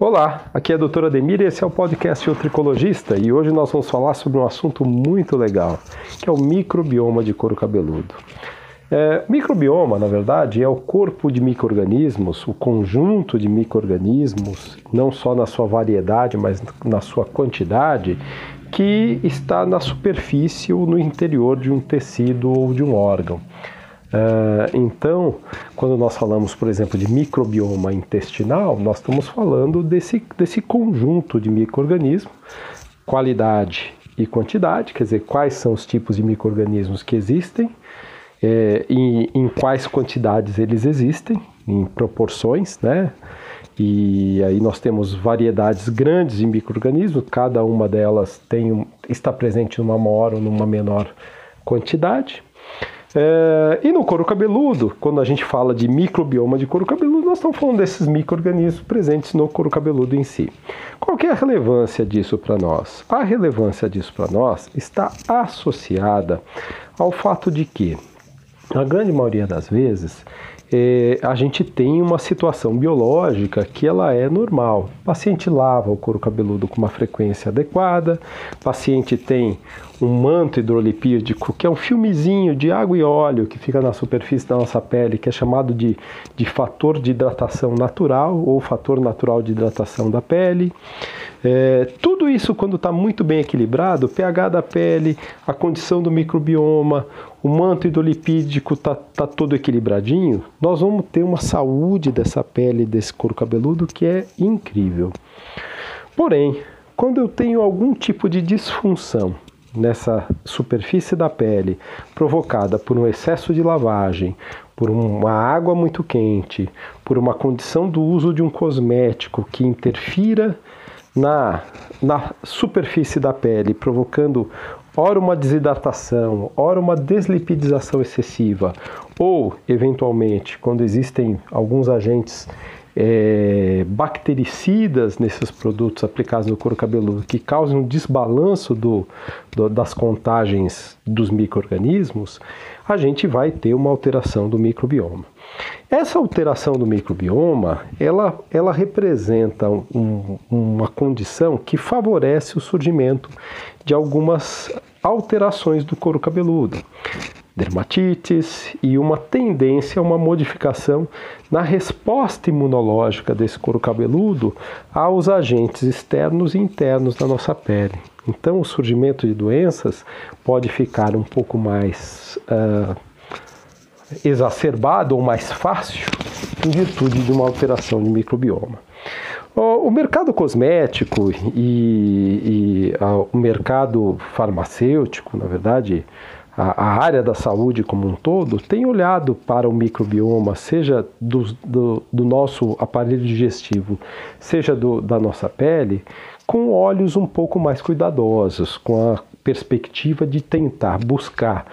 Olá, aqui é a doutora Demir e esse é o podcast O Tricologista e hoje nós vamos falar sobre um assunto muito legal, que é o microbioma de couro cabeludo. É, microbioma, na verdade, é o corpo de micro-organismos, o conjunto de micro-organismos, não só na sua variedade, mas na sua quantidade, que está na superfície ou no interior de um tecido ou de um órgão. Uh, então, quando nós falamos, por exemplo, de microbioma intestinal, nós estamos falando desse, desse conjunto de micro-organismos, qualidade e quantidade, quer dizer, quais são os tipos de micro-organismos que existem, é, em, em quais quantidades eles existem, em proporções, né? E aí nós temos variedades grandes de micro-organismos, cada uma delas tem, está presente numa maior ou numa menor quantidade. É, e no couro cabeludo, quando a gente fala de microbioma de couro cabeludo, nós estamos falando desses micro-organismos presentes no couro cabeludo em si. Qual é a relevância disso para nós? A relevância disso para nós está associada ao fato de que, na grande maioria das vezes, é, a gente tem uma situação biológica que ela é normal. O paciente lava o couro cabeludo com uma frequência adequada, o paciente tem um manto hidrolipídico, que é um filmezinho de água e óleo que fica na superfície da nossa pele, que é chamado de, de fator de hidratação natural ou fator natural de hidratação da pele. É, tudo isso, quando está muito bem equilibrado, o pH da pele, a condição do microbioma, o manto hidrolipídico está tá todo equilibradinho, nós vamos ter uma saúde dessa pele, desse couro cabeludo que é incrível. Porém, quando eu tenho algum tipo de disfunção nessa superfície da pele provocada por um excesso de lavagem, por uma água muito quente, por uma condição do uso de um cosmético que interfira na, na superfície da pele, provocando ora uma desidratação, ora uma deslipidização excessiva, ou, eventualmente, quando existem alguns agentes é, bactericidas nesses produtos aplicados no couro cabeludo que causam um desbalanço do, do, das contagens dos micro-organismos, a gente vai ter uma alteração do microbioma. Essa alteração do microbioma, ela, ela representa um, uma condição que favorece o surgimento de algumas alterações do couro cabeludo dermatites e uma tendência a uma modificação na resposta imunológica desse couro cabeludo aos agentes externos e internos da nossa pele. Então, o surgimento de doenças pode ficar um pouco mais uh, exacerbado ou mais fácil em virtude de uma alteração de microbioma. O mercado cosmético e, e o mercado farmacêutico, na verdade, a, a, área da saúde como um todo tem olhado para o microbioma, seja do, do, do nosso aparelho digestivo, seja do, da nossa pele, com olhos um pouco mais cuidadosos, com a perspectiva de tentar buscar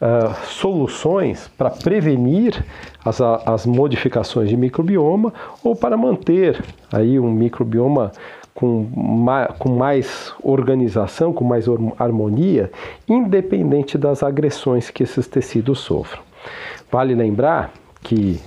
uh, soluções para prevenir as, as modificações de microbioma ou para manter aí um microbioma com mais, com mais organização, com mais harmonia, independente das agressões que esses tecidos sofram. Vale lembrar que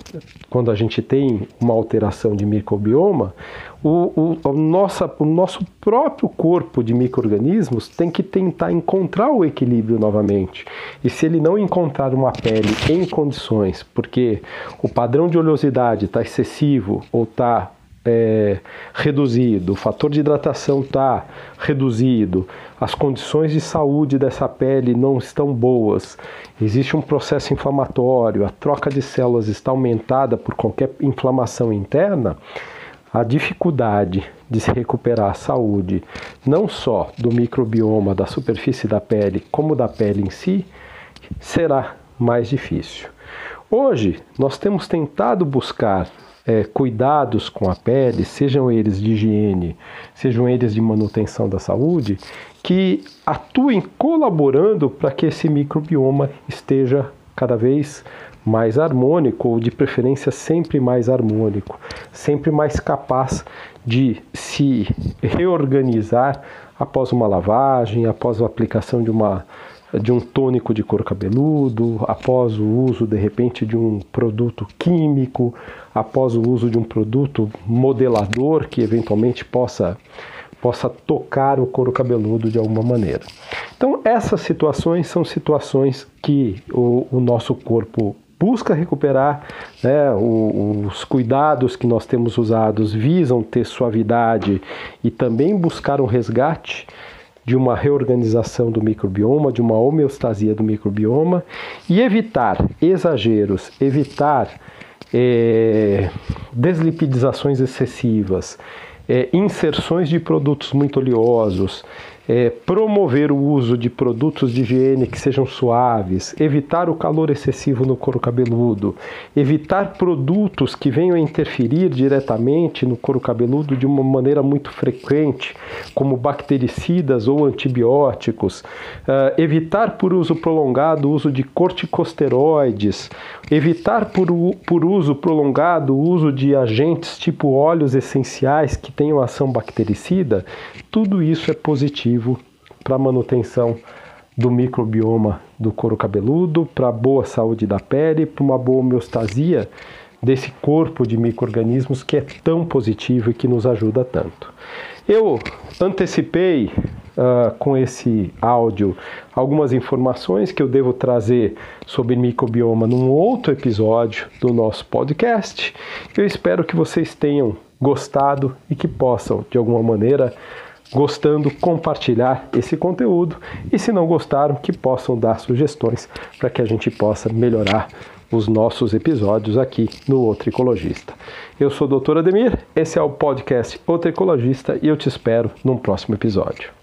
quando a gente tem uma alteração de microbioma, o, o, nossa, o nosso próprio corpo de micro-organismos tem que tentar encontrar o equilíbrio novamente. E se ele não encontrar uma pele em condições, porque o padrão de oleosidade está excessivo ou está é, reduzido, o fator de hidratação está reduzido, as condições de saúde dessa pele não estão boas, existe um processo inflamatório, a troca de células está aumentada por qualquer inflamação interna, a dificuldade de se recuperar a saúde, não só do microbioma da superfície da pele, como da pele em si, será mais difícil. Hoje, nós temos tentado buscar é, cuidados com a pele, sejam eles de higiene, sejam eles de manutenção da saúde, que atuem colaborando para que esse microbioma esteja cada vez mais harmônico, ou de preferência sempre mais harmônico, sempre mais capaz de se reorganizar após uma lavagem, após a aplicação de uma de um tônico de couro cabeludo, após o uso de repente de um produto químico, após o uso de um produto modelador que eventualmente possa possa tocar o couro cabeludo de alguma maneira. Então, essas situações são situações que o, o nosso corpo busca recuperar, né, os cuidados que nós temos usados visam ter suavidade e também buscar um resgate de uma reorganização do microbioma, de uma homeostasia do microbioma e evitar exageros, evitar é, deslipidizações excessivas, é, inserções de produtos muito oleosos, é, promover o uso de produtos de higiene que sejam suaves, evitar o calor excessivo no couro cabeludo, evitar produtos que venham a interferir diretamente no couro cabeludo de uma maneira muito frequente, como bactericidas ou antibióticos, uh, evitar por uso prolongado o uso de corticosteroides, evitar por, por uso prolongado o uso de agentes tipo óleos essenciais que tenham ação bactericida, tudo isso é positivo para a manutenção do microbioma do couro cabeludo, para boa saúde da pele, para uma boa homeostasia desse corpo de micro-organismos que é tão positivo e que nos ajuda tanto. Eu antecipei uh, com esse áudio algumas informações que eu devo trazer sobre microbioma num outro episódio do nosso podcast. Eu espero que vocês tenham gostado e que possam, de alguma maneira, gostando, compartilhar esse conteúdo e se não gostaram, que possam dar sugestões para que a gente possa melhorar os nossos episódios aqui no Outro Ecologista. Eu sou o Dr. Ademir, esse é o podcast Outro Ecologista e eu te espero num próximo episódio.